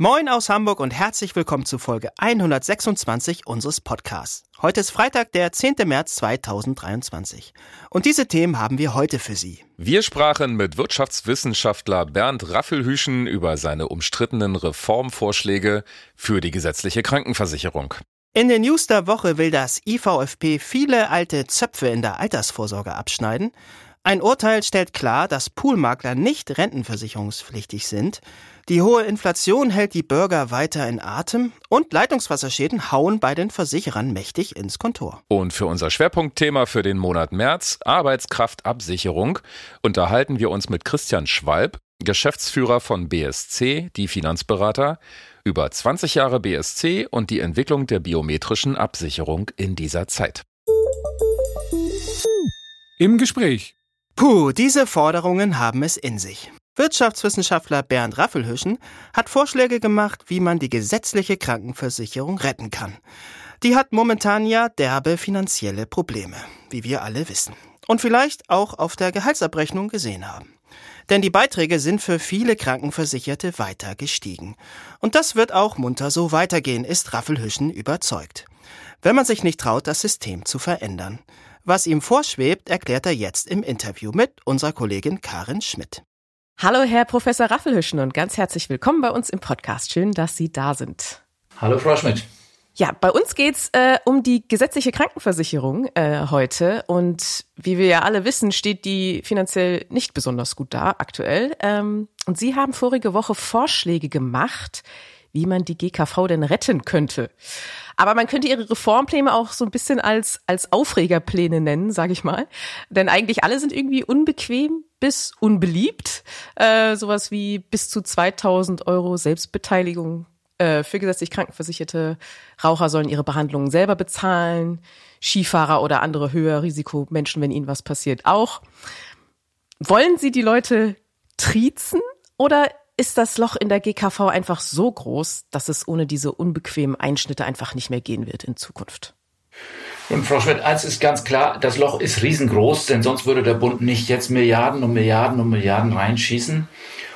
Moin aus Hamburg und herzlich willkommen zu Folge 126 unseres Podcasts. Heute ist Freitag, der 10. März 2023. Und diese Themen haben wir heute für Sie. Wir sprachen mit Wirtschaftswissenschaftler Bernd Raffelhüschen über seine umstrittenen Reformvorschläge für die gesetzliche Krankenversicherung. In den News der Woche will das IVFP viele alte Zöpfe in der Altersvorsorge abschneiden. Ein Urteil stellt klar, dass Poolmakler nicht rentenversicherungspflichtig sind. Die hohe Inflation hält die Bürger weiter in Atem und Leitungswasserschäden hauen bei den Versicherern mächtig ins Kontor. Und für unser Schwerpunktthema für den Monat März, Arbeitskraftabsicherung, unterhalten wir uns mit Christian Schwalb, Geschäftsführer von BSC, die Finanzberater, über 20 Jahre BSC und die Entwicklung der biometrischen Absicherung in dieser Zeit. Im Gespräch. Puh, diese Forderungen haben es in sich. Wirtschaftswissenschaftler Bernd Raffelhüschen hat Vorschläge gemacht, wie man die gesetzliche Krankenversicherung retten kann. Die hat momentan ja derbe finanzielle Probleme, wie wir alle wissen. Und vielleicht auch auf der Gehaltsabrechnung gesehen haben. Denn die Beiträge sind für viele Krankenversicherte weiter gestiegen. Und das wird auch munter so weitergehen, ist Raffelhüschen überzeugt. Wenn man sich nicht traut, das System zu verändern. Was ihm vorschwebt, erklärt er jetzt im Interview mit unserer Kollegin Karin Schmidt. Hallo, Herr Professor Raffelhüschen und ganz herzlich willkommen bei uns im Podcast. Schön, dass Sie da sind. Hallo, Frau Schmidt. Ja, bei uns geht's äh, um die gesetzliche Krankenversicherung äh, heute. Und wie wir ja alle wissen, steht die finanziell nicht besonders gut da aktuell. Ähm, und Sie haben vorige Woche Vorschläge gemacht, wie man die GKV denn retten könnte. Aber man könnte ihre Reformpläne auch so ein bisschen als, als Aufregerpläne nennen, sage ich mal. Denn eigentlich alle sind irgendwie unbequem bis unbeliebt. Äh, sowas wie bis zu 2000 Euro Selbstbeteiligung äh, für gesetzlich krankenversicherte Raucher sollen ihre Behandlungen selber bezahlen. Skifahrer oder andere Höherrisikomenschen, wenn ihnen was passiert, auch. Wollen Sie die Leute triezen oder ist das Loch in der GKV einfach so groß, dass es ohne diese unbequemen Einschnitte einfach nicht mehr gehen wird in Zukunft? Und Frau Schmidt, eins ist ganz klar, das Loch ist riesengroß, denn sonst würde der Bund nicht jetzt Milliarden und Milliarden und Milliarden reinschießen.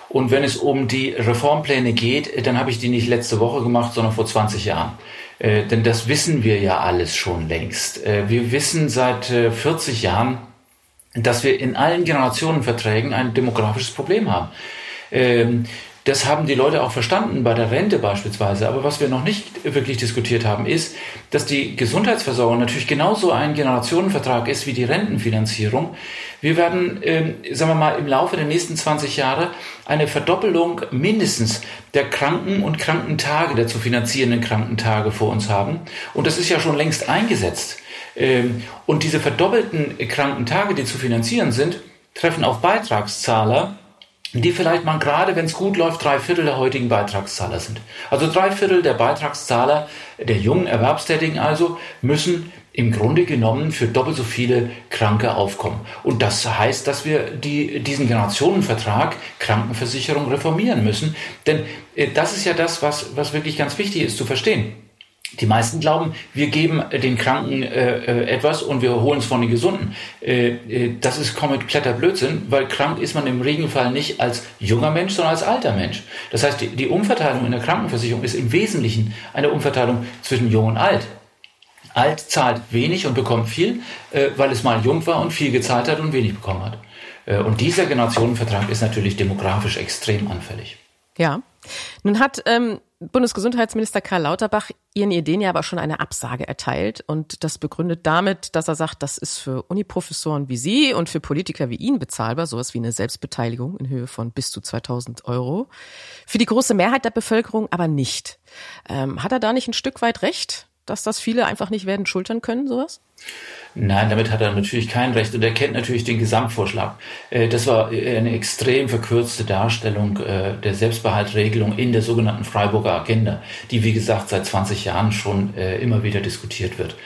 Und wenn es um die Reformpläne geht, dann habe ich die nicht letzte Woche gemacht, sondern vor 20 Jahren. Äh, denn das wissen wir ja alles schon längst. Äh, wir wissen seit äh, 40 Jahren, dass wir in allen Generationenverträgen ein demografisches Problem haben. Ähm, das haben die Leute auch verstanden bei der Rente beispielsweise. Aber was wir noch nicht wirklich diskutiert haben, ist, dass die Gesundheitsversorgung natürlich genauso ein Generationenvertrag ist wie die Rentenfinanzierung. Wir werden, ähm, sagen wir mal, im Laufe der nächsten 20 Jahre eine Verdoppelung mindestens der Kranken- und Krankentage, der zu finanzierenden Krankentage vor uns haben. Und das ist ja schon längst eingesetzt. Ähm, und diese verdoppelten Krankentage, die zu finanzieren sind, treffen auf Beitragszahler, die vielleicht mal gerade, wenn es gut läuft, drei Viertel der heutigen Beitragszahler sind. Also drei Viertel der Beitragszahler, der jungen Erwerbstätigen also, müssen im Grunde genommen für doppelt so viele Kranke aufkommen. Und das heißt, dass wir die, diesen Generationenvertrag Krankenversicherung reformieren müssen. Denn äh, das ist ja das, was, was wirklich ganz wichtig ist zu verstehen. Die meisten glauben, wir geben den Kranken äh, äh, etwas und wir holen es von den Gesunden. Äh, äh, das ist kompletter Blödsinn, weil krank ist man im Regelfall nicht als junger Mensch, sondern als alter Mensch. Das heißt, die, die Umverteilung in der Krankenversicherung ist im Wesentlichen eine Umverteilung zwischen jung und alt. Alt zahlt wenig und bekommt viel, äh, weil es mal jung war und viel gezahlt hat und wenig bekommen hat. Äh, und dieser Generationenvertrag ist natürlich demografisch extrem anfällig. Ja. Nun hat ähm, Bundesgesundheitsminister Karl Lauterbach ihren Ideen ja aber schon eine Absage erteilt und das begründet damit, dass er sagt, das ist für Uniprofessoren wie Sie und für Politiker wie ihn bezahlbar, sowas wie eine Selbstbeteiligung in Höhe von bis zu 2000 Euro. Für die große Mehrheit der Bevölkerung aber nicht. Ähm, hat er da nicht ein Stück weit recht? Dass das viele einfach nicht werden schultern können, sowas? Nein, damit hat er natürlich kein Recht und er kennt natürlich den Gesamtvorschlag. Äh, das war eine extrem verkürzte Darstellung äh, der Selbstbehaltregelung in der sogenannten Freiburger Agenda, die wie gesagt seit 20 Jahren schon äh, immer wieder diskutiert wird.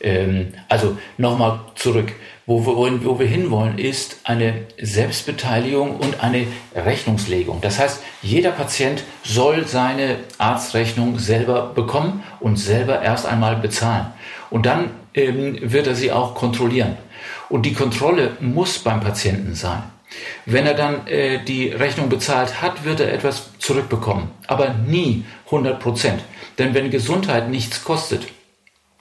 Ähm, also nochmal zurück. Wo wir, wo wir hinwollen, ist eine Selbstbeteiligung und eine Rechnungslegung. Das heißt, jeder Patient soll seine Arztrechnung selber bekommen und selber erst einmal bezahlen. Und dann ähm, wird er sie auch kontrollieren. Und die Kontrolle muss beim Patienten sein. Wenn er dann äh, die Rechnung bezahlt hat, wird er etwas zurückbekommen, aber nie 100 Prozent. Denn wenn Gesundheit nichts kostet,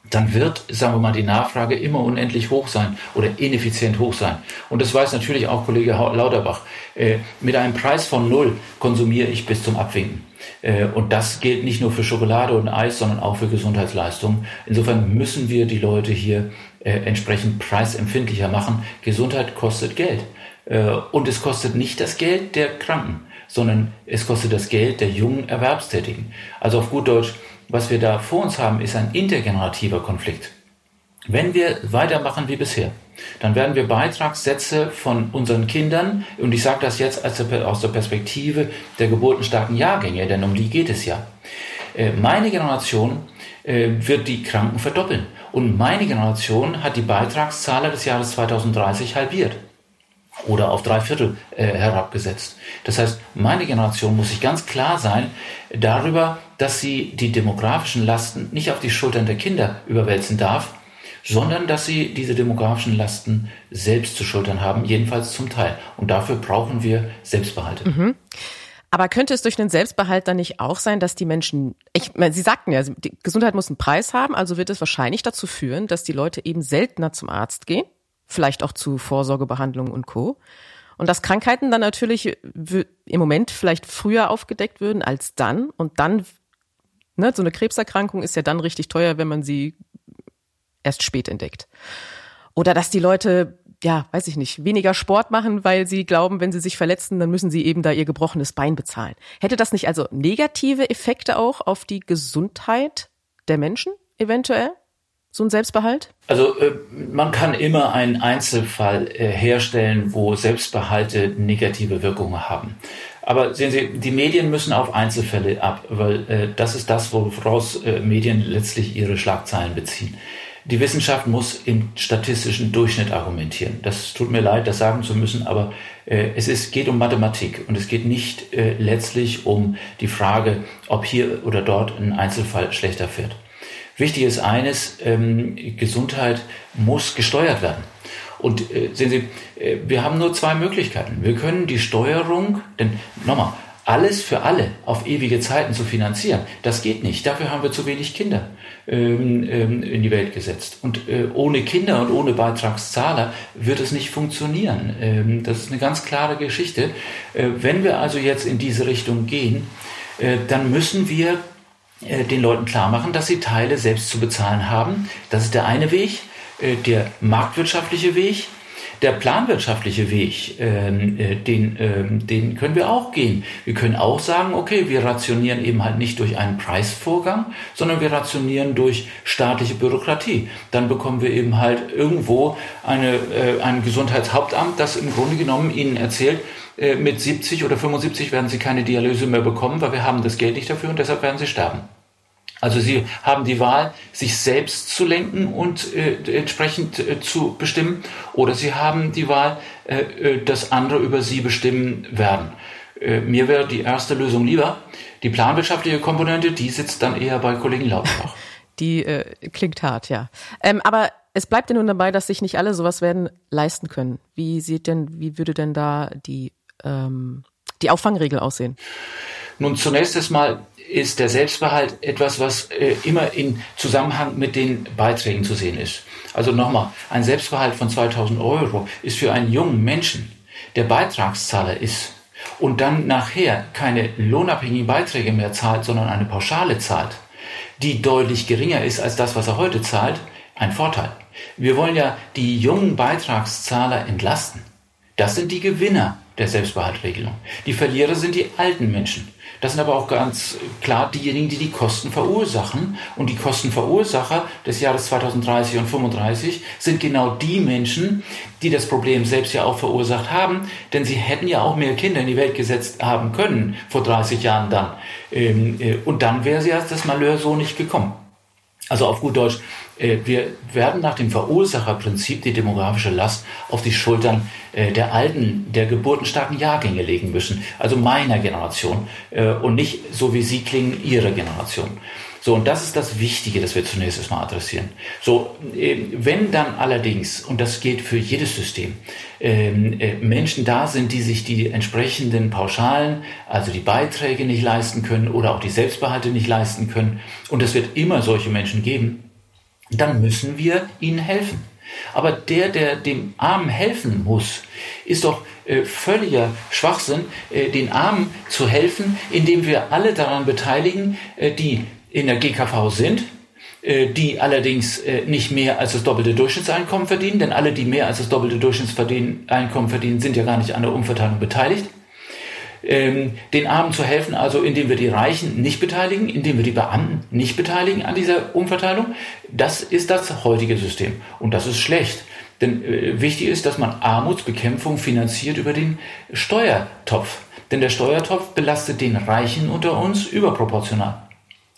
dann wird, sagen wir mal, die Nachfrage immer unendlich hoch sein oder ineffizient hoch sein. Und das weiß natürlich auch Kollege Lauterbach. Äh, mit einem Preis von null konsumiere ich bis zum Abwinken. Äh, und das gilt nicht nur für Schokolade und Eis, sondern auch für Gesundheitsleistungen. Insofern müssen wir die Leute hier äh, entsprechend preisempfindlicher machen. Gesundheit kostet Geld. Und es kostet nicht das Geld der Kranken, sondern es kostet das Geld der jungen Erwerbstätigen. Also auf gut Deutsch, was wir da vor uns haben, ist ein intergenerativer Konflikt. Wenn wir weitermachen wie bisher, dann werden wir Beitragssätze von unseren Kindern, und ich sage das jetzt aus der Perspektive der geburtenstarken Jahrgänge, denn um die geht es ja. Äh, meine Generation äh, wird die Kranken verdoppeln. Und meine Generation hat die Beitragszahler des Jahres 2030 halbiert oder auf drei Viertel äh, herabgesetzt. Das heißt, meine Generation muss sich ganz klar sein darüber, dass sie die demografischen Lasten nicht auf die Schultern der Kinder überwälzen darf, sondern dass sie diese demografischen Lasten selbst zu schultern haben, jedenfalls zum Teil. Und dafür brauchen wir Selbstbehalte. Mhm. Aber könnte es durch den Selbstbehalt dann nicht auch sein, dass die Menschen, ich meine, Sie sagten ja, die Gesundheit muss einen Preis haben, also wird es wahrscheinlich dazu führen, dass die Leute eben seltener zum Arzt gehen, vielleicht auch zu Vorsorgebehandlungen und Co. Und dass Krankheiten dann natürlich im Moment vielleicht früher aufgedeckt würden als dann und dann, ne, so eine Krebserkrankung ist ja dann richtig teuer, wenn man sie erst spät entdeckt. Oder dass die Leute, ja, weiß ich nicht, weniger Sport machen, weil sie glauben, wenn sie sich verletzen, dann müssen sie eben da ihr gebrochenes Bein bezahlen. Hätte das nicht also negative Effekte auch auf die Gesundheit der Menschen eventuell? So ein Selbstbehalt? Also äh, man kann immer einen Einzelfall äh, herstellen, wo Selbstbehalte negative Wirkungen haben. Aber sehen Sie, die Medien müssen auf Einzelfälle ab, weil äh, das ist das, woraus Medien letztlich ihre Schlagzeilen beziehen. Die Wissenschaft muss im statistischen Durchschnitt argumentieren. Das tut mir leid, das sagen zu müssen, aber äh, es ist, geht um Mathematik und es geht nicht äh, letztlich um die Frage, ob hier oder dort ein Einzelfall schlechter fährt. Wichtig ist eines, ähm, Gesundheit muss gesteuert werden. Und äh, sehen Sie, äh, wir haben nur zwei Möglichkeiten. Wir können die Steuerung, denn nochmal, alles für alle auf ewige Zeiten zu finanzieren, das geht nicht. Dafür haben wir zu wenig Kinder ähm, ähm, in die Welt gesetzt. Und äh, ohne Kinder und ohne Beitragszahler wird es nicht funktionieren. Ähm, das ist eine ganz klare Geschichte. Äh, wenn wir also jetzt in diese Richtung gehen, äh, dann müssen wir den Leuten klar machen, dass sie Teile selbst zu bezahlen haben. Das ist der eine Weg, äh, der marktwirtschaftliche Weg. Der planwirtschaftliche Weg, ähm, äh, den, ähm, den können wir auch gehen. Wir können auch sagen, okay, wir rationieren eben halt nicht durch einen Preisvorgang, sondern wir rationieren durch staatliche Bürokratie. Dann bekommen wir eben halt irgendwo eine, äh, ein Gesundheitshauptamt, das im Grunde genommen Ihnen erzählt, äh, mit 70 oder 75 werden Sie keine Dialyse mehr bekommen, weil wir haben das Geld nicht dafür und deshalb werden Sie sterben. Also sie haben die Wahl, sich selbst zu lenken und äh, entsprechend äh, zu bestimmen, oder sie haben die Wahl, äh, äh dass andere über sie bestimmen werden. Äh, mir wäre die erste Lösung lieber. Die planwirtschaftliche Komponente, die sitzt dann eher bei Kollegen Lauterbach. Die äh, klingt hart, ja. Ähm, aber es bleibt ja nun dabei, dass sich nicht alle sowas werden leisten können. Wie sieht denn, wie würde denn da die, ähm, die Auffangregel aussehen? Nun, zunächst einmal ist der Selbstbehalt etwas, was äh, immer in Zusammenhang mit den Beiträgen zu sehen ist. Also nochmal, ein Selbstbehalt von 2000 Euro ist für einen jungen Menschen, der Beitragszahler ist und dann nachher keine lohnabhängigen Beiträge mehr zahlt, sondern eine Pauschale zahlt, die deutlich geringer ist als das, was er heute zahlt, ein Vorteil. Wir wollen ja die jungen Beitragszahler entlasten. Das sind die Gewinner der Selbstbehaltregelung. Die Verlierer sind die alten Menschen. Das sind aber auch ganz klar diejenigen, die die Kosten verursachen. Und die Kostenverursacher des Jahres 2030 und 35 sind genau die Menschen, die das Problem selbst ja auch verursacht haben. Denn sie hätten ja auch mehr Kinder in die Welt gesetzt haben können vor 30 Jahren dann. Ähm, äh, und dann wäre sie als das Malheur so nicht gekommen. Also auf gut Deutsch, wir werden nach dem Verursacherprinzip die demografische Last auf die Schultern äh, der alten, der geburtenstarken Jahrgänge legen müssen, also meiner Generation äh, und nicht so wie Sie klingen, Ihrer Generation. So, und das ist das Wichtige, das wir zunächst mal adressieren. So, wenn dann allerdings, und das gilt für jedes System, Menschen da sind, die sich die entsprechenden Pauschalen, also die Beiträge nicht leisten können oder auch die Selbstbehalte nicht leisten können, und es wird immer solche Menschen geben, dann müssen wir ihnen helfen. Aber der, der dem Armen helfen muss, ist doch äh, völliger Schwachsinn, äh, den Armen zu helfen, indem wir alle daran beteiligen, äh, die in der GKV sind, äh, die allerdings äh, nicht mehr als das doppelte Durchschnittseinkommen verdienen, denn alle, die mehr als das doppelte Durchschnittseinkommen verdienen, sind ja gar nicht an der Umverteilung beteiligt ähm, den Armen zu helfen, also indem wir die Reichen nicht beteiligen, indem wir die Beamten nicht beteiligen an dieser Umverteilung. Das ist das heutige System und das ist schlecht. Denn äh, wichtig ist, dass man Armutsbekämpfung finanziert über den Steuertopf. Denn der Steuertopf belastet den Reichen unter uns überproportional.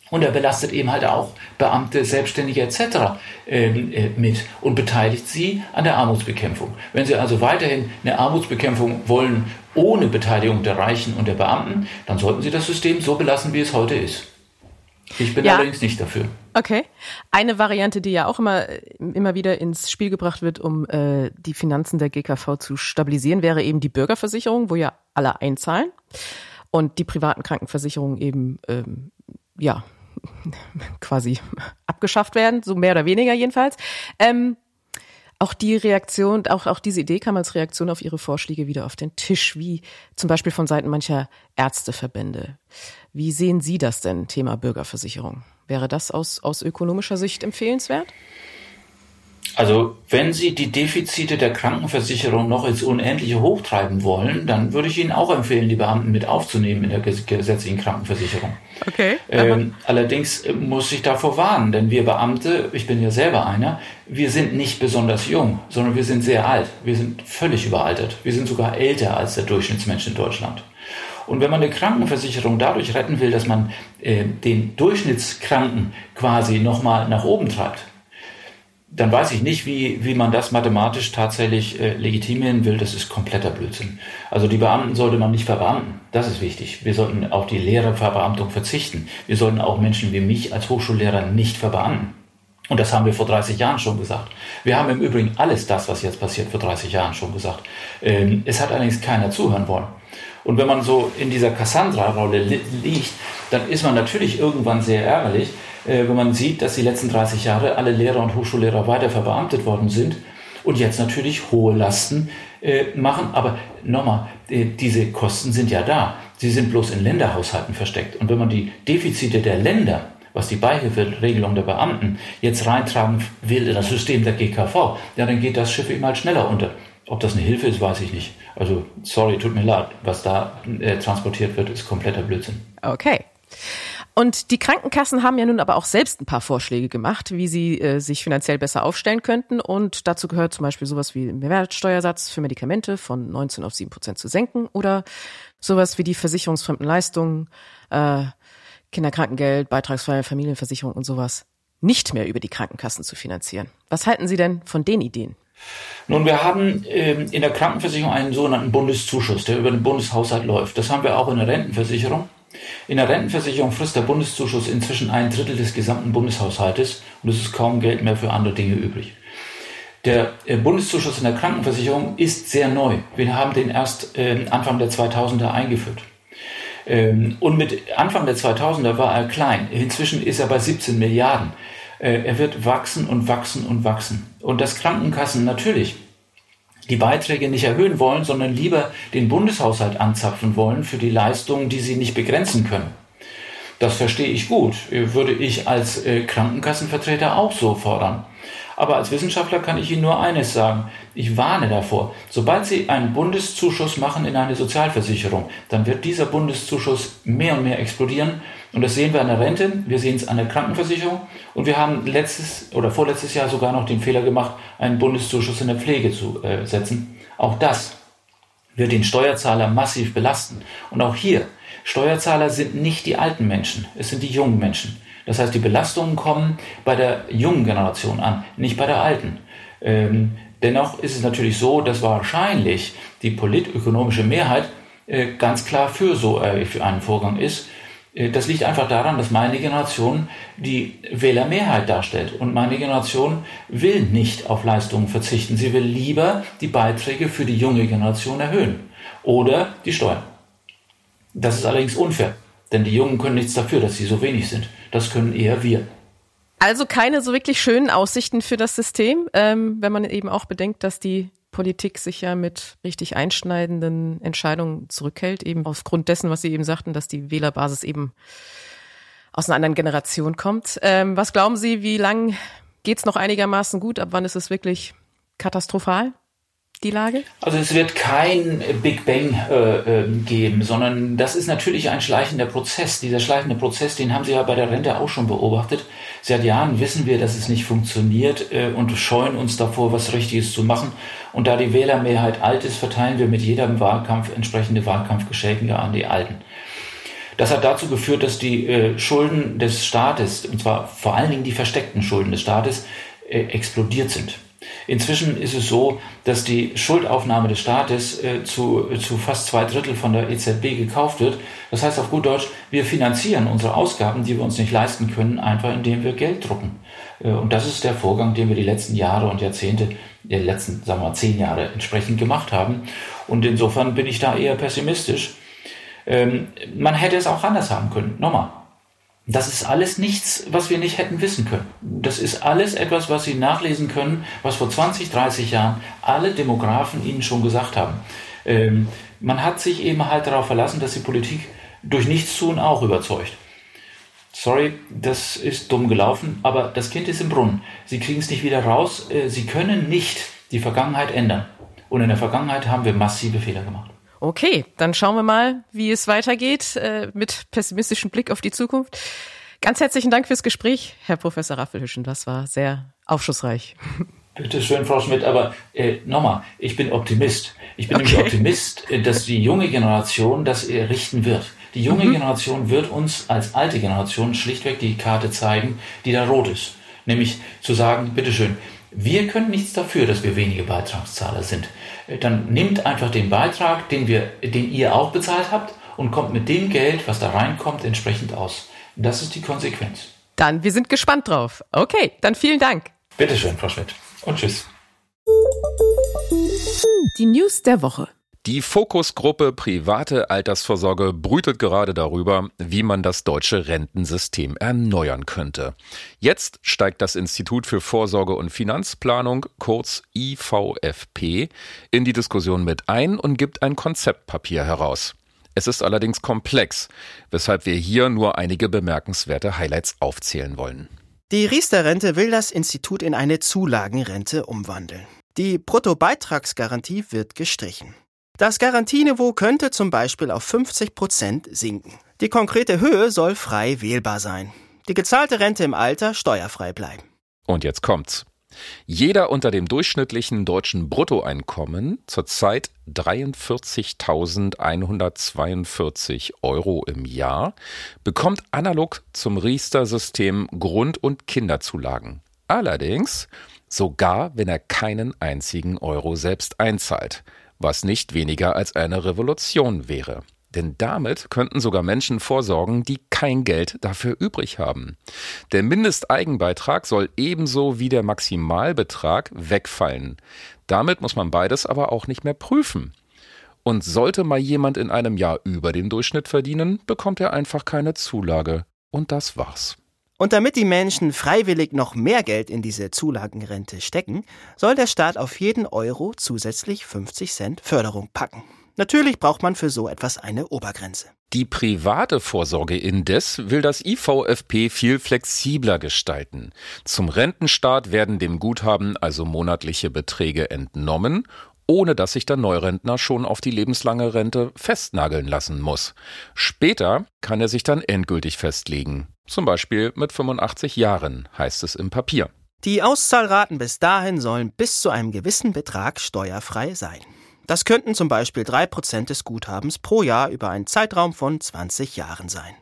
Und er belastet eben halt auch Beamte, Selbstständige etc. Ähm, äh, mit und beteiligt sie an der Armutsbekämpfung. Wenn Sie also weiterhin eine Armutsbekämpfung wollen ohne Beteiligung der Reichen und der Beamten, dann sollten Sie das System so belassen, wie es heute ist. Ich bin ja. allerdings nicht dafür. Okay. Eine Variante, die ja auch immer, immer wieder ins Spiel gebracht wird, um äh, die Finanzen der GKV zu stabilisieren, wäre eben die Bürgerversicherung, wo ja alle einzahlen und die privaten Krankenversicherungen eben ähm, ja quasi abgeschafft werden, so mehr oder weniger jedenfalls. Ähm, auch die Reaktion, auch, auch diese Idee kam als Reaktion auf Ihre Vorschläge wieder auf den Tisch, wie zum Beispiel von Seiten mancher Ärzteverbände. Wie sehen Sie das denn, Thema Bürgerversicherung? Wäre das aus, aus ökonomischer Sicht empfehlenswert? Also wenn Sie die Defizite der Krankenversicherung noch ins Unendliche hochtreiben wollen, dann würde ich Ihnen auch empfehlen, die Beamten mit aufzunehmen in der gesetzlichen Krankenversicherung. Okay. Ähm, allerdings äh, muss ich davor warnen, denn wir Beamte, ich bin ja selber einer, wir sind nicht besonders jung, sondern wir sind sehr alt. Wir sind völlig überaltert. Wir sind sogar älter als der Durchschnittsmensch in Deutschland. Und wenn man eine Krankenversicherung dadurch retten will, dass man äh, den Durchschnittskranken quasi nochmal nach oben treibt, dann weiß ich nicht, wie, wie man das mathematisch tatsächlich äh, legitimieren will. Das ist kompletter Blödsinn. Also die Beamten sollte man nicht verbeamten. Das ist wichtig. Wir sollten auf die Lehrerverbeamtung verzichten. Wir sollten auch Menschen wie mich als Hochschullehrer nicht verbeamten. Und das haben wir vor 30 Jahren schon gesagt. Wir haben im Übrigen alles das, was jetzt passiert, vor 30 Jahren schon gesagt. Ähm, es hat allerdings keiner zuhören wollen. Und wenn man so in dieser Cassandra-Rolle li liegt, dann ist man natürlich irgendwann sehr ärgerlich, wenn man sieht, dass die letzten 30 Jahre alle Lehrer und Hochschullehrer weiter verbeamtet worden sind und jetzt natürlich hohe Lasten äh, machen. Aber nochmal, äh, diese Kosten sind ja da. Sie sind bloß in Länderhaushalten versteckt. Und wenn man die Defizite der Länder was die Beihilferegelung der Beamten jetzt reintragen will in das System der GKV, ja, dann geht das Schiff eben halt schneller unter. Ob das eine Hilfe ist, weiß ich nicht. Also, sorry, tut mir leid. Was da äh, transportiert wird, ist kompletter Blödsinn. Okay. Und die Krankenkassen haben ja nun aber auch selbst ein paar Vorschläge gemacht, wie sie äh, sich finanziell besser aufstellen könnten. Und dazu gehört zum Beispiel sowas wie den Mehrwertsteuersatz für Medikamente von 19 auf 7 Prozent zu senken oder sowas wie die versicherungsfremden Leistungen, äh, Kinderkrankengeld, beitragsfreie Familienversicherung und sowas nicht mehr über die Krankenkassen zu finanzieren. Was halten Sie denn von den Ideen? Nun, wir haben ähm, in der Krankenversicherung einen sogenannten Bundeszuschuss, der über den Bundeshaushalt läuft. Das haben wir auch in der Rentenversicherung. In der Rentenversicherung frisst der Bundeszuschuss inzwischen ein Drittel des gesamten Bundeshaushaltes und es ist kaum Geld mehr für andere Dinge übrig. Der äh, Bundeszuschuss in der Krankenversicherung ist sehr neu. Wir haben den erst äh, Anfang der 2000er eingeführt. Ähm, und mit Anfang der 2000er war er klein. Inzwischen ist er bei 17 Milliarden. Äh, er wird wachsen und wachsen und wachsen. Und dass Krankenkassen natürlich die Beiträge nicht erhöhen wollen, sondern lieber den Bundeshaushalt anzapfen wollen für die Leistungen, die sie nicht begrenzen können. Das verstehe ich gut. Würde ich als äh, Krankenkassenvertreter auch so fordern. Aber als Wissenschaftler kann ich Ihnen nur eines sagen. Ich warne davor. Sobald Sie einen Bundeszuschuss machen in eine Sozialversicherung, dann wird dieser Bundeszuschuss mehr und mehr explodieren. Und das sehen wir an der Rente, wir sehen es an der Krankenversicherung und wir haben letztes oder vorletztes Jahr sogar noch den Fehler gemacht, einen Bundeszuschuss in der Pflege zu äh, setzen. Auch das wird den Steuerzahler massiv belasten. Und auch hier, Steuerzahler sind nicht die alten Menschen, es sind die jungen Menschen. Das heißt, die Belastungen kommen bei der jungen Generation an, nicht bei der alten. Ähm, dennoch ist es natürlich so, dass wahrscheinlich die politökonomische Mehrheit äh, ganz klar für so äh, für einen Vorgang ist. Äh, das liegt einfach daran, dass meine Generation die Wählermehrheit darstellt. Und meine Generation will nicht auf Leistungen verzichten. Sie will lieber die Beiträge für die junge Generation erhöhen oder die Steuern. Das ist allerdings unfair, denn die Jungen können nichts dafür, dass sie so wenig sind. Das können eher wir. Also keine so wirklich schönen Aussichten für das System, ähm, wenn man eben auch bedenkt, dass die Politik sich ja mit richtig einschneidenden Entscheidungen zurückhält, eben aufgrund dessen, was Sie eben sagten, dass die Wählerbasis eben aus einer anderen Generation kommt. Ähm, was glauben Sie, wie lang geht's noch einigermaßen gut? Ab wann ist es wirklich katastrophal? die Lage? Also es wird kein Big Bang äh, äh, geben, sondern das ist natürlich ein schleichender Prozess. Dieser schleichende Prozess, den haben Sie ja bei der Rente auch schon beobachtet. Seit Jahren wissen wir, dass es nicht funktioniert äh, und scheuen uns davor, was Richtiges zu machen. Und da die Wählermehrheit alt ist, verteilen wir mit jedem Wahlkampf entsprechende Wahlkampfgeschenke an die Alten. Das hat dazu geführt, dass die äh, Schulden des Staates, und zwar vor allen Dingen die versteckten Schulden des Staates, äh, explodiert sind. Inzwischen ist es so, dass die Schuldaufnahme des Staates äh, zu, zu fast zwei Drittel von der EZB gekauft wird. Das heißt auf gut Deutsch, wir finanzieren unsere Ausgaben, die wir uns nicht leisten können, einfach indem wir Geld drucken. Äh, und das ist der Vorgang, den wir die letzten Jahre und Jahrzehnte, die letzten, sagen wir mal, zehn Jahre entsprechend gemacht haben. Und insofern bin ich da eher pessimistisch. Ähm, man hätte es auch anders haben können. Nochmal, das ist alles nichts, was wir nicht hätten wissen können. Das ist alles etwas, was Sie nachlesen können, was vor 20, 30 Jahren alle Demografen Ihnen schon gesagt haben. Ähm, man hat sich eben halt darauf verlassen, dass die Politik durch Nichtstun auch überzeugt. Sorry, das ist dumm gelaufen, aber das Kind ist im Brunnen. Sie kriegen es nicht wieder raus. Äh, Sie können nicht die Vergangenheit ändern. Und in der Vergangenheit haben wir massive Fehler gemacht. Okay, dann schauen wir mal, wie es weitergeht äh, mit pessimistischem Blick auf die Zukunft. Ganz herzlichen Dank fürs Gespräch, Herr Professor Raffelhüschen. Das war sehr aufschlussreich. Bitte schön, Frau Schmidt, aber äh, nochmal, ich bin Optimist. Ich bin okay. nämlich Optimist, äh, dass die junge Generation das richten wird. Die junge mhm. Generation wird uns als alte Generation schlichtweg die Karte zeigen, die da rot ist. Nämlich zu sagen, bitteschön, wir können nichts dafür, dass wir wenige Beitragszahler sind dann nehmt einfach den Beitrag, den, wir, den ihr auch bezahlt habt und kommt mit dem Geld, was da reinkommt, entsprechend aus. Das ist die Konsequenz. Dann, wir sind gespannt drauf. Okay, dann vielen Dank. Bitteschön, Frau Schmidt. Und tschüss. Die News der Woche. Die Fokusgruppe Private Altersvorsorge brütet gerade darüber, wie man das deutsche Rentensystem erneuern könnte. Jetzt steigt das Institut für Vorsorge und Finanzplanung, kurz IVFP, in die Diskussion mit ein und gibt ein Konzeptpapier heraus. Es ist allerdings komplex, weshalb wir hier nur einige bemerkenswerte Highlights aufzählen wollen. Die Riester-Rente will das Institut in eine Zulagenrente umwandeln. Die Bruttobeitragsgarantie wird gestrichen. Das Garantieniveau könnte zum Beispiel auf 50 Prozent sinken. Die konkrete Höhe soll frei wählbar sein. Die gezahlte Rente im Alter steuerfrei bleiben. Und jetzt kommt's. Jeder unter dem durchschnittlichen deutschen Bruttoeinkommen zurzeit 43.142 Euro im Jahr bekommt analog zum Riester-System Grund- und Kinderzulagen. Allerdings sogar, wenn er keinen einzigen Euro selbst einzahlt was nicht weniger als eine Revolution wäre. Denn damit könnten sogar Menschen vorsorgen, die kein Geld dafür übrig haben. Der Mindesteigenbeitrag soll ebenso wie der Maximalbetrag wegfallen. Damit muss man beides aber auch nicht mehr prüfen. Und sollte mal jemand in einem Jahr über den Durchschnitt verdienen, bekommt er einfach keine Zulage. Und das war's. Und damit die Menschen freiwillig noch mehr Geld in diese Zulagenrente stecken, soll der Staat auf jeden Euro zusätzlich 50 Cent Förderung packen. Natürlich braucht man für so etwas eine Obergrenze. Die private Vorsorge indes will das IVFP viel flexibler gestalten. Zum Rentenstart werden dem Guthaben also monatliche Beträge entnommen, ohne dass sich der Neurentner schon auf die lebenslange Rente festnageln lassen muss. Später kann er sich dann endgültig festlegen. Zum Beispiel mit 85 Jahren, heißt es im Papier. Die Auszahlraten bis dahin sollen bis zu einem gewissen Betrag steuerfrei sein. Das könnten zum Beispiel 3% des Guthabens pro Jahr über einen Zeitraum von 20 Jahren sein.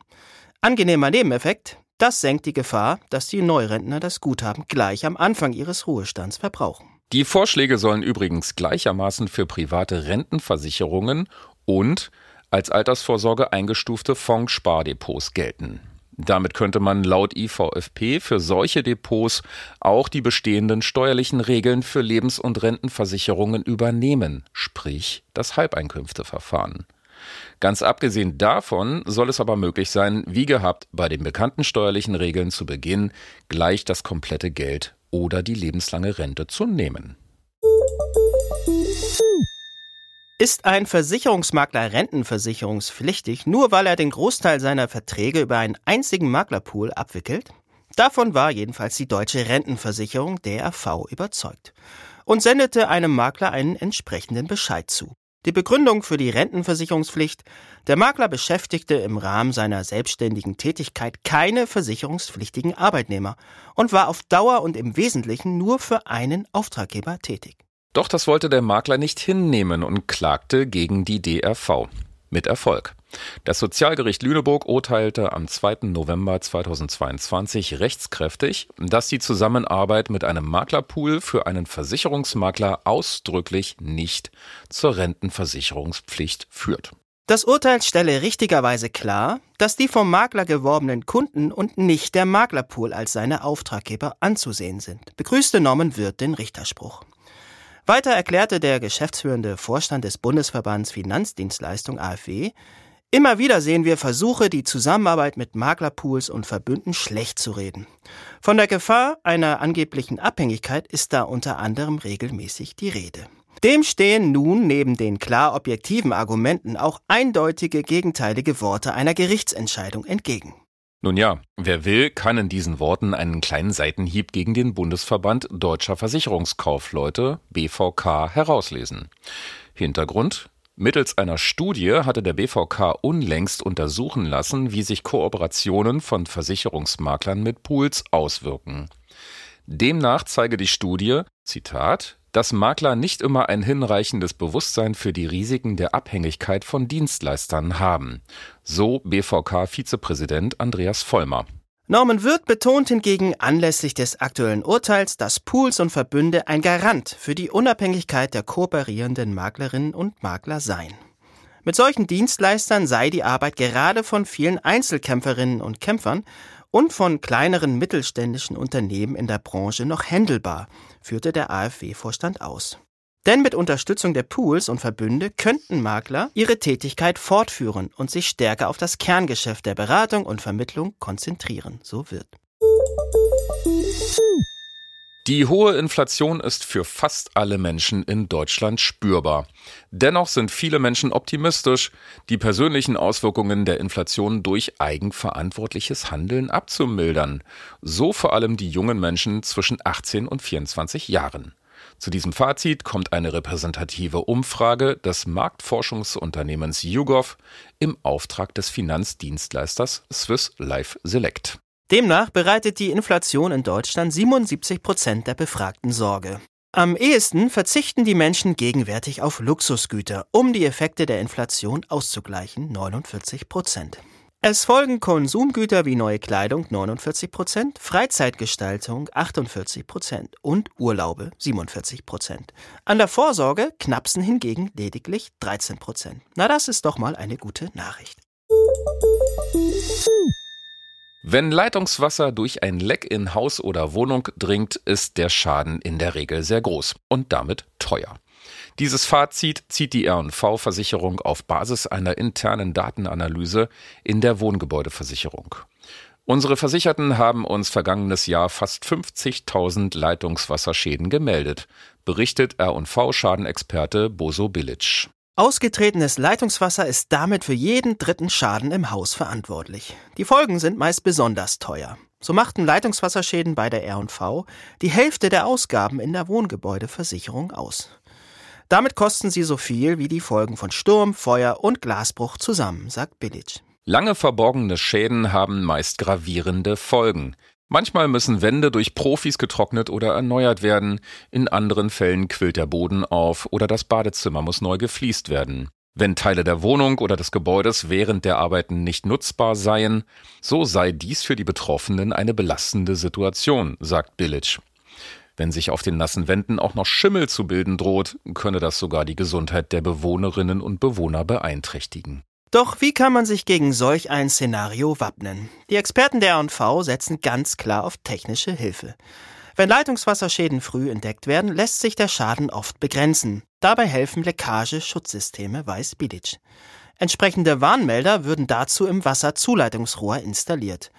Angenehmer Nebeneffekt, das senkt die Gefahr, dass die Neurentner das Guthaben gleich am Anfang ihres Ruhestands verbrauchen. Die Vorschläge sollen übrigens gleichermaßen für private Rentenversicherungen und als Altersvorsorge eingestufte Fonds-Spardepots gelten. Damit könnte man laut IVFP für solche Depots auch die bestehenden steuerlichen Regeln für Lebens- und Rentenversicherungen übernehmen, sprich das Halbeinkünfteverfahren. Ganz abgesehen davon soll es aber möglich sein, wie gehabt, bei den bekannten steuerlichen Regeln zu Beginn gleich das komplette Geld oder die lebenslange Rente zu nehmen. Ist ein Versicherungsmakler rentenversicherungspflichtig, nur weil er den Großteil seiner Verträge über einen einzigen Maklerpool abwickelt? Davon war jedenfalls die deutsche Rentenversicherung DRV überzeugt und sendete einem Makler einen entsprechenden Bescheid zu. Die Begründung für die Rentenversicherungspflicht, der Makler beschäftigte im Rahmen seiner selbstständigen Tätigkeit keine versicherungspflichtigen Arbeitnehmer und war auf Dauer und im Wesentlichen nur für einen Auftraggeber tätig. Doch das wollte der Makler nicht hinnehmen und klagte gegen die DRV. Mit Erfolg. Das Sozialgericht Lüneburg urteilte am 2. November 2022 rechtskräftig, dass die Zusammenarbeit mit einem Maklerpool für einen Versicherungsmakler ausdrücklich nicht zur Rentenversicherungspflicht führt. Das Urteil stelle richtigerweise klar, dass die vom Makler geworbenen Kunden und nicht der Maklerpool als seine Auftraggeber anzusehen sind, begrüßte Norman Wirth den Richterspruch. Weiter erklärte der geschäftsführende Vorstand des Bundesverbands Finanzdienstleistung AfW, immer wieder sehen wir Versuche, die Zusammenarbeit mit Maklerpools und Verbünden schlecht zu reden. Von der Gefahr einer angeblichen Abhängigkeit ist da unter anderem regelmäßig die Rede. Dem stehen nun neben den klar objektiven Argumenten auch eindeutige gegenteilige Worte einer Gerichtsentscheidung entgegen. Nun ja, wer will, kann in diesen Worten einen kleinen Seitenhieb gegen den Bundesverband Deutscher Versicherungskaufleute BVK herauslesen. Hintergrund Mittels einer Studie hatte der BVK unlängst untersuchen lassen, wie sich Kooperationen von Versicherungsmaklern mit Pools auswirken. Demnach zeige die Studie, Zitat, dass Makler nicht immer ein hinreichendes Bewusstsein für die Risiken der Abhängigkeit von Dienstleistern haben. So BVK-Vizepräsident Andreas Vollmer. Norman Wirth betont hingegen anlässlich des aktuellen Urteils, dass Pools und Verbünde ein Garant für die Unabhängigkeit der kooperierenden Maklerinnen und Makler seien. Mit solchen Dienstleistern sei die Arbeit gerade von vielen Einzelkämpferinnen und Kämpfern und von kleineren mittelständischen Unternehmen in der Branche noch händelbar, führte der AfW-Vorstand aus. Denn mit Unterstützung der Pools und Verbünde könnten Makler ihre Tätigkeit fortführen und sich stärker auf das Kerngeschäft der Beratung und Vermittlung konzentrieren, so wird. Die hohe Inflation ist für fast alle Menschen in Deutschland spürbar. Dennoch sind viele Menschen optimistisch, die persönlichen Auswirkungen der Inflation durch eigenverantwortliches Handeln abzumildern. So vor allem die jungen Menschen zwischen 18 und 24 Jahren. Zu diesem Fazit kommt eine repräsentative Umfrage des Marktforschungsunternehmens YouGov im Auftrag des Finanzdienstleisters Swiss Life Select. Demnach bereitet die Inflation in Deutschland 77 Prozent der Befragten Sorge. Am ehesten verzichten die Menschen gegenwärtig auf Luxusgüter, um die Effekte der Inflation auszugleichen, 49 Prozent. Es folgen Konsumgüter wie neue Kleidung 49 Prozent, Freizeitgestaltung 48 Prozent und Urlaube 47 Prozent. An der Vorsorge knapsen hingegen lediglich 13 Prozent. Na, das ist doch mal eine gute Nachricht. Wenn Leitungswasser durch ein Leck in Haus oder Wohnung dringt, ist der Schaden in der Regel sehr groß und damit teuer. Dieses Fazit zieht die R&V-Versicherung auf Basis einer internen Datenanalyse in der Wohngebäudeversicherung. Unsere Versicherten haben uns vergangenes Jahr fast 50.000 Leitungswasserschäden gemeldet, berichtet R&V-Schadenexperte Boso Bilic. Ausgetretenes Leitungswasser ist damit für jeden dritten Schaden im Haus verantwortlich. Die Folgen sind meist besonders teuer. So machten Leitungswasserschäden bei der R&V die Hälfte der Ausgaben in der Wohngebäudeversicherung aus. Damit kosten sie so viel wie die Folgen von Sturm, Feuer und Glasbruch zusammen, sagt Billic. Lange verborgene Schäden haben meist gravierende Folgen. Manchmal müssen Wände durch Profis getrocknet oder erneuert werden, in anderen Fällen quillt der Boden auf oder das Badezimmer muss neu gefliest werden. Wenn Teile der Wohnung oder des Gebäudes während der Arbeiten nicht nutzbar seien, so sei dies für die Betroffenen eine belastende Situation, sagt Billic. Wenn sich auf den nassen Wänden auch noch Schimmel zu bilden droht, könne das sogar die Gesundheit der Bewohnerinnen und Bewohner beeinträchtigen. Doch wie kann man sich gegen solch ein Szenario wappnen? Die Experten der R&V setzen ganz klar auf technische Hilfe. Wenn Leitungswasserschäden früh entdeckt werden, lässt sich der Schaden oft begrenzen. Dabei helfen Leckage-Schutzsysteme, weiß Bilic. Entsprechende Warnmelder würden dazu im Wasserzuleitungsrohr installiert.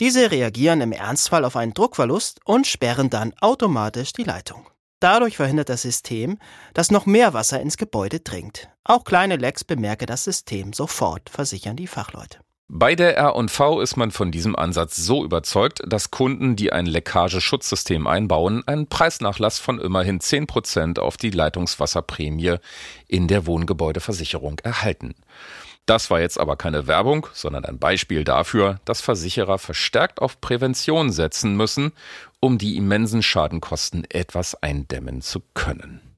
Diese reagieren im Ernstfall auf einen Druckverlust und sperren dann automatisch die Leitung. Dadurch verhindert das System, dass noch mehr Wasser ins Gebäude dringt. Auch kleine Lecks bemerke das System sofort, versichern die Fachleute. Bei der R&V ist man von diesem Ansatz so überzeugt, dass Kunden, die ein Leckageschutzsystem einbauen, einen Preisnachlass von immerhin 10 Prozent auf die Leitungswasserprämie in der Wohngebäudeversicherung erhalten. Das war jetzt aber keine Werbung, sondern ein Beispiel dafür, dass Versicherer verstärkt auf Prävention setzen müssen, um die immensen Schadenkosten etwas eindämmen zu können.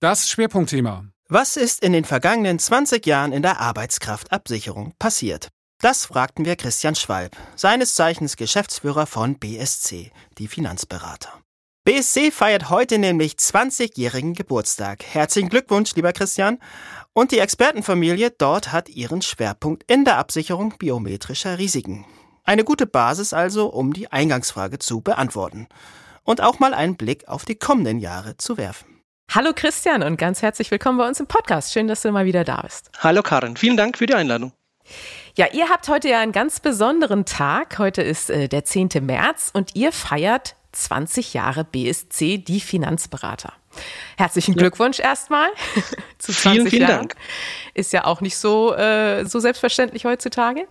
Das Schwerpunktthema. Was ist in den vergangenen 20 Jahren in der Arbeitskraftabsicherung passiert? Das fragten wir Christian Schwalb, seines Zeichens Geschäftsführer von BSC, die Finanzberater. BSC feiert heute nämlich 20-jährigen Geburtstag. Herzlichen Glückwunsch, lieber Christian. Und die Expertenfamilie dort hat ihren Schwerpunkt in der Absicherung biometrischer Risiken. Eine gute Basis also, um die Eingangsfrage zu beantworten. Und auch mal einen Blick auf die kommenden Jahre zu werfen. Hallo Christian und ganz herzlich willkommen bei uns im Podcast. Schön, dass du mal wieder da bist. Hallo Karin, vielen Dank für die Einladung. Ja, ihr habt heute ja einen ganz besonderen Tag. Heute ist äh, der 10. März und ihr feiert 20 Jahre BSC, die Finanzberater. Herzlichen Glückwunsch erstmal zu 20 vielen, vielen Jahren. Dank. Ist ja auch nicht so, äh, so selbstverständlich heutzutage.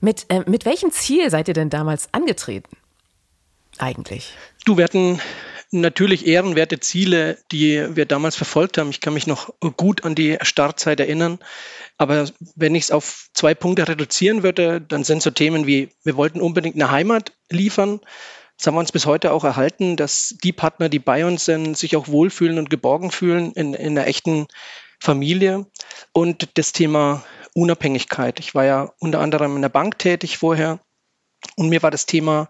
Mit, äh, mit welchem Ziel seid ihr denn damals angetreten? Eigentlich. Du, wir hatten natürlich ehrenwerte Ziele, die wir damals verfolgt haben. Ich kann mich noch gut an die Startzeit erinnern. Aber wenn ich es auf zwei Punkte reduzieren würde, dann sind so Themen wie, wir wollten unbedingt eine Heimat liefern. Das haben wir uns bis heute auch erhalten, dass die Partner, die bei uns sind, sich auch wohlfühlen und geborgen fühlen in, in einer echten Familie. Und das Thema Unabhängigkeit. Ich war ja unter anderem in der Bank tätig vorher und mir war das Thema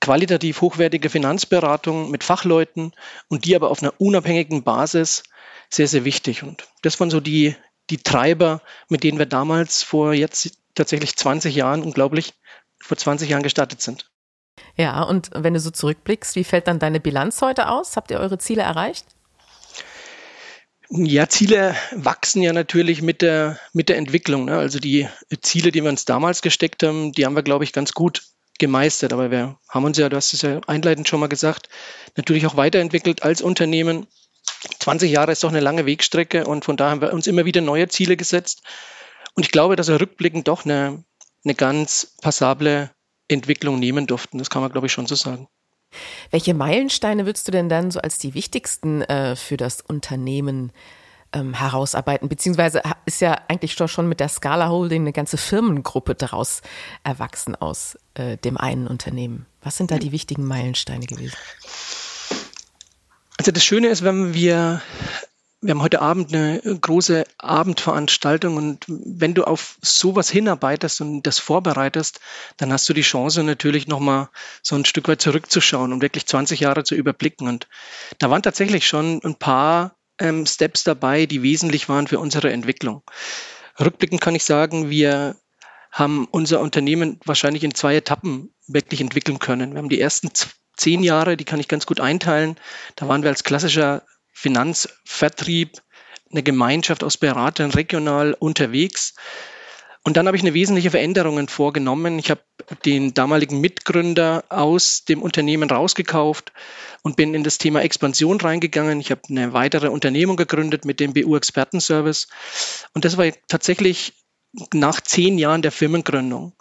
qualitativ hochwertige Finanzberatung mit Fachleuten und die aber auf einer unabhängigen Basis sehr, sehr wichtig. Und das waren so die, die Treiber, mit denen wir damals vor jetzt tatsächlich 20 Jahren, unglaublich, vor 20 Jahren gestartet sind. Ja, und wenn du so zurückblickst, wie fällt dann deine Bilanz heute aus? Habt ihr eure Ziele erreicht? Ja, Ziele wachsen ja natürlich mit der, mit der Entwicklung. Ne? Also die Ziele, die wir uns damals gesteckt haben, die haben wir, glaube ich, ganz gut gemeistert. Aber wir haben uns ja, du hast es ja einleitend schon mal gesagt, natürlich auch weiterentwickelt als Unternehmen. 20 Jahre ist doch eine lange Wegstrecke und von daher haben wir uns immer wieder neue Ziele gesetzt. Und ich glaube, dass wir rückblickend doch eine, eine ganz passable Entwicklung nehmen durften. Das kann man, glaube ich, schon so sagen. Welche Meilensteine würdest du denn dann so als die wichtigsten äh, für das Unternehmen ähm, herausarbeiten? Beziehungsweise ist ja eigentlich schon mit der Scala Holding eine ganze Firmengruppe daraus erwachsen aus äh, dem einen Unternehmen. Was sind da die wichtigen Meilensteine gewesen? Also das Schöne ist, wenn wir wir haben heute Abend eine große Abendveranstaltung und wenn du auf sowas hinarbeitest und das vorbereitest, dann hast du die Chance natürlich nochmal so ein Stück weit zurückzuschauen und wirklich 20 Jahre zu überblicken. Und da waren tatsächlich schon ein paar ähm, Steps dabei, die wesentlich waren für unsere Entwicklung. Rückblickend kann ich sagen, wir haben unser Unternehmen wahrscheinlich in zwei Etappen wirklich entwickeln können. Wir haben die ersten zehn Jahre, die kann ich ganz gut einteilen. Da waren wir als klassischer Finanzvertrieb, eine Gemeinschaft aus Beratern regional unterwegs. Und dann habe ich eine wesentliche Veränderung vorgenommen. Ich habe den damaligen Mitgründer aus dem Unternehmen rausgekauft und bin in das Thema Expansion reingegangen. Ich habe eine weitere Unternehmung gegründet mit dem BU Expertenservice. Und das war tatsächlich nach zehn Jahren der Firmengründung.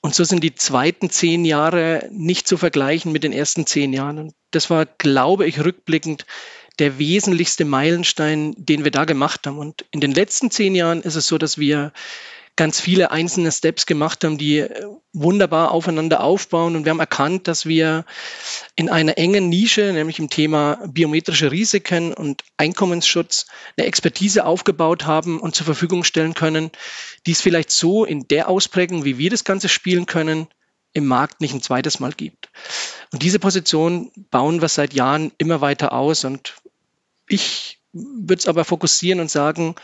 Und so sind die zweiten zehn Jahre nicht zu vergleichen mit den ersten zehn Jahren. Das war, glaube ich, rückblickend der wesentlichste Meilenstein, den wir da gemacht haben. Und in den letzten zehn Jahren ist es so, dass wir ganz viele einzelne Steps gemacht haben, die wunderbar aufeinander aufbauen. Und wir haben erkannt, dass wir in einer engen Nische, nämlich im Thema biometrische Risiken und Einkommensschutz, eine Expertise aufgebaut haben und zur Verfügung stellen können, die es vielleicht so in der Ausprägung, wie wir das Ganze spielen können, im Markt nicht ein zweites Mal gibt. Und diese Position bauen wir seit Jahren immer weiter aus. Und ich würde es aber fokussieren und sagen,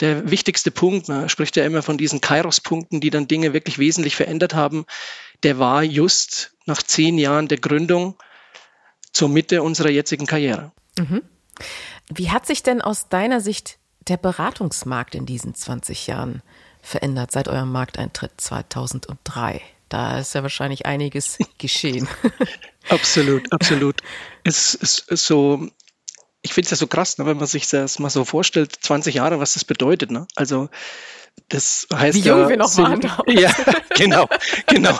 der wichtigste Punkt, man spricht ja immer von diesen Kairos-Punkten, die dann Dinge wirklich wesentlich verändert haben, der war just nach zehn Jahren der Gründung zur Mitte unserer jetzigen Karriere. Mhm. Wie hat sich denn aus deiner Sicht der Beratungsmarkt in diesen 20 Jahren verändert seit eurem Markteintritt 2003? Da ist ja wahrscheinlich einiges geschehen. absolut, absolut. Es ist so, ich finde es ja so krass, ne, wenn man sich das mal so vorstellt, 20 Jahre, was das bedeutet. Ne? Also das heißt Wie jung ja, wir noch sind, waren. Ja, genau, genau.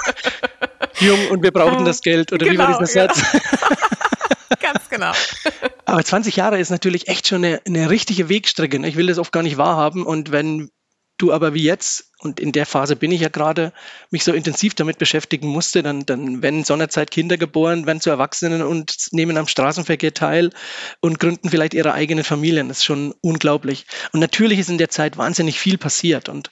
jung und wir brauchen das Geld oder genau, wie war dieser Satz? Ganz genau. Aber 20 Jahre ist natürlich echt schon eine, eine richtige Wegstrecke. Ne? Ich will das oft gar nicht wahrhaben. Und wenn du aber wie jetzt, und in der Phase bin ich ja gerade, mich so intensiv damit beschäftigen musste, dann, dann werden in Sonderzeit Kinder geboren, werden zu Erwachsenen und nehmen am Straßenverkehr teil und gründen vielleicht ihre eigenen Familien. Das ist schon unglaublich. Und natürlich ist in der Zeit wahnsinnig viel passiert. Und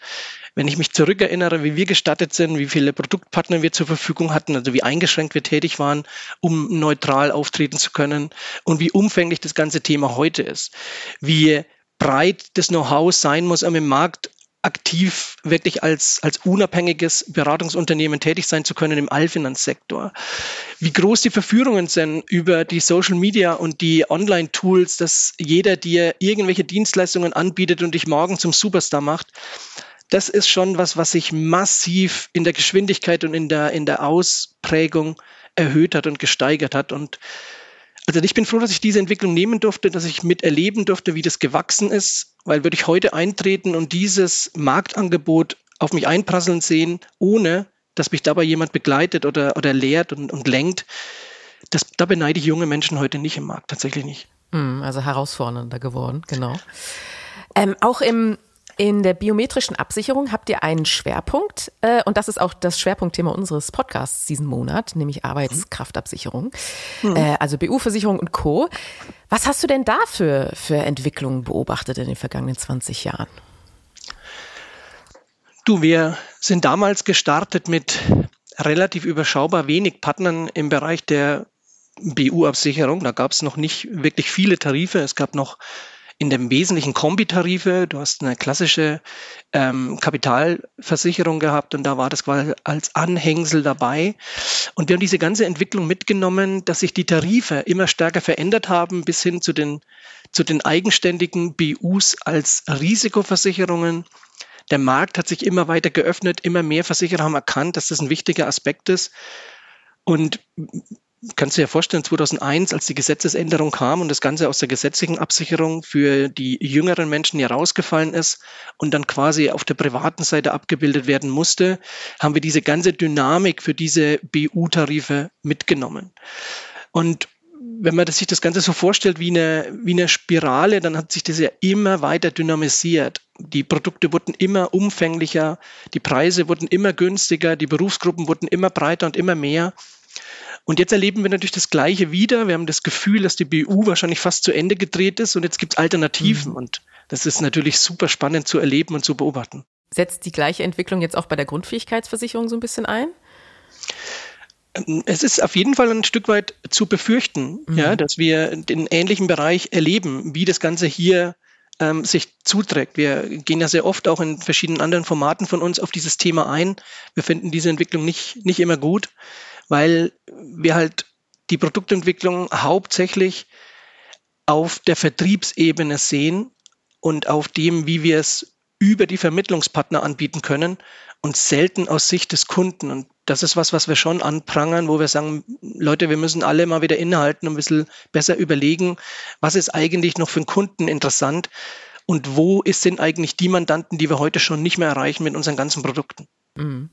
wenn ich mich zurückerinnere, wie wir gestattet sind, wie viele Produktpartner wir zur Verfügung hatten, also wie eingeschränkt wir tätig waren, um neutral auftreten zu können und wie umfänglich das ganze Thema heute ist, wie breit das Know-how sein muss, um im Markt aktiv wirklich als, als unabhängiges Beratungsunternehmen tätig sein zu können im Allfinanzsektor. Wie groß die Verführungen sind über die Social Media und die Online-Tools, dass jeder dir irgendwelche Dienstleistungen anbietet und dich morgen zum Superstar macht. Das ist schon was, was sich massiv in der Geschwindigkeit und in der, in der Ausprägung erhöht hat und gesteigert hat. Und also ich bin froh, dass ich diese Entwicklung nehmen durfte, dass ich miterleben durfte, wie das gewachsen ist, weil würde ich heute eintreten und dieses Marktangebot auf mich einprasseln sehen, ohne dass mich dabei jemand begleitet oder, oder lehrt und, und lenkt, das, da beneide ich junge Menschen heute nicht im Markt, tatsächlich nicht. Hm, also herausfordernder geworden, genau. Ähm, auch im in der biometrischen Absicherung habt ihr einen Schwerpunkt äh, und das ist auch das Schwerpunktthema unseres Podcasts diesen Monat, nämlich Arbeitskraftabsicherung, mhm. äh, also BU-Versicherung und Co. Was hast du denn da für, für Entwicklungen beobachtet in den vergangenen 20 Jahren? Du, wir sind damals gestartet mit relativ überschaubar wenig Partnern im Bereich der BU-Absicherung. Da gab es noch nicht wirklich viele Tarife. Es gab noch in dem Wesentlichen Kombitarife. Du hast eine klassische ähm, Kapitalversicherung gehabt und da war das quasi als Anhängsel dabei. Und wir haben diese ganze Entwicklung mitgenommen, dass sich die Tarife immer stärker verändert haben bis hin zu den, zu den eigenständigen BUs als Risikoversicherungen. Der Markt hat sich immer weiter geöffnet, immer mehr Versicherer haben erkannt, dass das ein wichtiger Aspekt ist. Und kannst du dir vorstellen, 2001, als die Gesetzesänderung kam und das Ganze aus der gesetzlichen Absicherung für die jüngeren Menschen herausgefallen ist und dann quasi auf der privaten Seite abgebildet werden musste, haben wir diese ganze Dynamik für diese BU-Tarife mitgenommen. Und wenn man sich das Ganze so vorstellt wie eine, wie eine Spirale, dann hat sich das ja immer weiter dynamisiert. Die Produkte wurden immer umfänglicher, die Preise wurden immer günstiger, die Berufsgruppen wurden immer breiter und immer mehr. Und jetzt erleben wir natürlich das Gleiche wieder. Wir haben das Gefühl, dass die BU wahrscheinlich fast zu Ende gedreht ist und jetzt gibt es Alternativen. Mhm. Und das ist natürlich super spannend zu erleben und zu beobachten. Setzt die gleiche Entwicklung jetzt auch bei der Grundfähigkeitsversicherung so ein bisschen ein? Es ist auf jeden Fall ein Stück weit zu befürchten, mhm. ja, dass wir den ähnlichen Bereich erleben, wie das Ganze hier ähm, sich zuträgt. Wir gehen ja sehr oft auch in verschiedenen anderen Formaten von uns auf dieses Thema ein. Wir finden diese Entwicklung nicht, nicht immer gut weil wir halt die Produktentwicklung hauptsächlich auf der Vertriebsebene sehen und auf dem, wie wir es über die Vermittlungspartner anbieten können und selten aus Sicht des Kunden. Und das ist was, was wir schon anprangern, wo wir sagen, Leute, wir müssen alle mal wieder innehalten und ein bisschen besser überlegen, was ist eigentlich noch für einen Kunden interessant und wo sind eigentlich die Mandanten, die wir heute schon nicht mehr erreichen mit unseren ganzen Produkten. Mhm.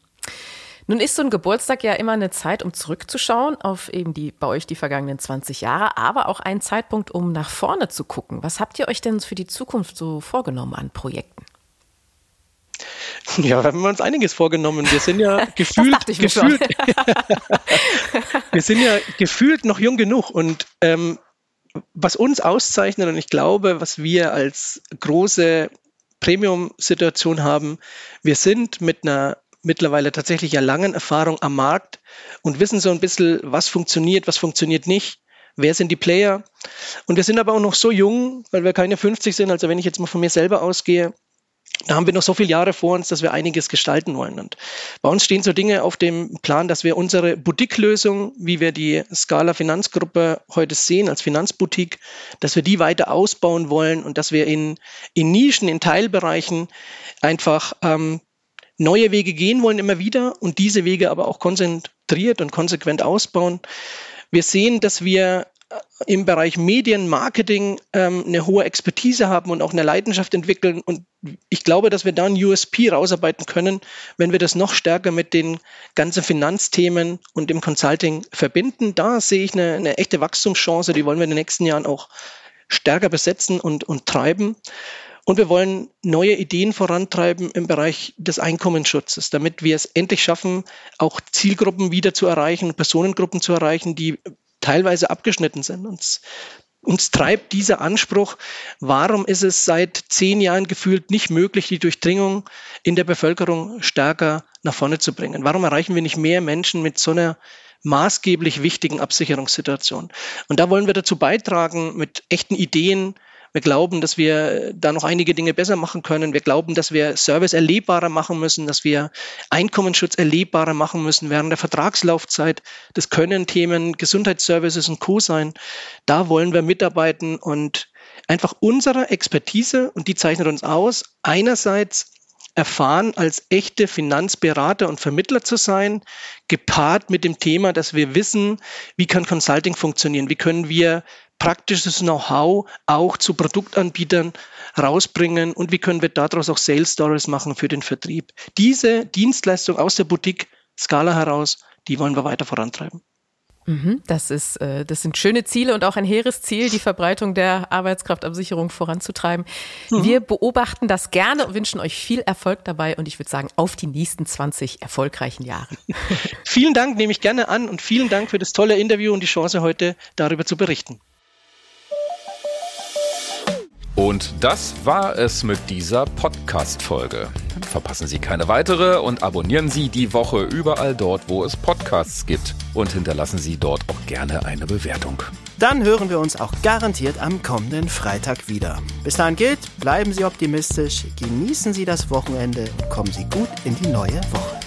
Nun ist so ein Geburtstag ja immer eine Zeit, um zurückzuschauen auf eben die bei euch die vergangenen 20 Jahre, aber auch ein Zeitpunkt, um nach vorne zu gucken. Was habt ihr euch denn für die Zukunft so vorgenommen an Projekten? Ja, wir haben uns einiges vorgenommen. Wir sind ja gefühlt, gefühlt wir sind ja gefühlt noch jung genug und ähm, was uns auszeichnet und ich glaube, was wir als große Premium-Situation haben, wir sind mit einer mittlerweile tatsächlich ja langen Erfahrung am Markt und wissen so ein bisschen, was funktioniert, was funktioniert nicht, wer sind die Player. Und wir sind aber auch noch so jung, weil wir keine 50 sind, also wenn ich jetzt mal von mir selber ausgehe, da haben wir noch so viele Jahre vor uns, dass wir einiges gestalten wollen. Und bei uns stehen so Dinge auf dem Plan, dass wir unsere Boutique-Lösung, wie wir die Scala Finanzgruppe heute sehen, als Finanzboutique, dass wir die weiter ausbauen wollen und dass wir in, in Nischen, in Teilbereichen einfach ähm, neue Wege gehen wollen immer wieder und diese Wege aber auch konzentriert und konsequent ausbauen. Wir sehen, dass wir äh, im Bereich Medienmarketing ähm, eine hohe Expertise haben und auch eine Leidenschaft entwickeln. Und ich glaube, dass wir da ein USP rausarbeiten können, wenn wir das noch stärker mit den ganzen Finanzthemen und dem Consulting verbinden. Da sehe ich eine, eine echte Wachstumschance, die wollen wir in den nächsten Jahren auch stärker besetzen und, und treiben. Und wir wollen neue Ideen vorantreiben im Bereich des Einkommensschutzes, damit wir es endlich schaffen, auch Zielgruppen wieder zu erreichen, Personengruppen zu erreichen, die teilweise abgeschnitten sind. Uns, uns treibt dieser Anspruch, warum ist es seit zehn Jahren gefühlt nicht möglich, die Durchdringung in der Bevölkerung stärker nach vorne zu bringen? Warum erreichen wir nicht mehr Menschen mit so einer maßgeblich wichtigen Absicherungssituation? Und da wollen wir dazu beitragen, mit echten Ideen, wir glauben, dass wir da noch einige Dinge besser machen können. Wir glauben, dass wir Service erlebbarer machen müssen, dass wir Einkommensschutz erlebbarer machen müssen während der Vertragslaufzeit. Das können Themen Gesundheitsservices und Co. sein. Da wollen wir mitarbeiten und einfach unsere Expertise, und die zeichnet uns aus, einerseits erfahren, als echte Finanzberater und Vermittler zu sein, gepaart mit dem Thema, dass wir wissen, wie kann Consulting funktionieren, wie können wir praktisches Know-how auch zu Produktanbietern rausbringen und wie können wir daraus auch Sales Stories machen für den Vertrieb. Diese Dienstleistung aus der Boutique Scala heraus, die wollen wir weiter vorantreiben. Mhm, das ist, äh, das sind schöne Ziele und auch ein hehres Ziel, die Verbreitung der Arbeitskraftabsicherung voranzutreiben. Mhm. Wir beobachten das gerne und wünschen euch viel Erfolg dabei und ich würde sagen, auf die nächsten 20 erfolgreichen Jahre. vielen Dank, nehme ich gerne an und vielen Dank für das tolle Interview und die Chance heute darüber zu berichten. Und das war es mit dieser Podcast-Folge. Verpassen Sie keine weitere und abonnieren Sie die Woche überall dort, wo es Podcasts gibt. Und hinterlassen Sie dort auch gerne eine Bewertung. Dann hören wir uns auch garantiert am kommenden Freitag wieder. Bis dahin gilt, bleiben Sie optimistisch, genießen Sie das Wochenende und kommen Sie gut in die neue Woche.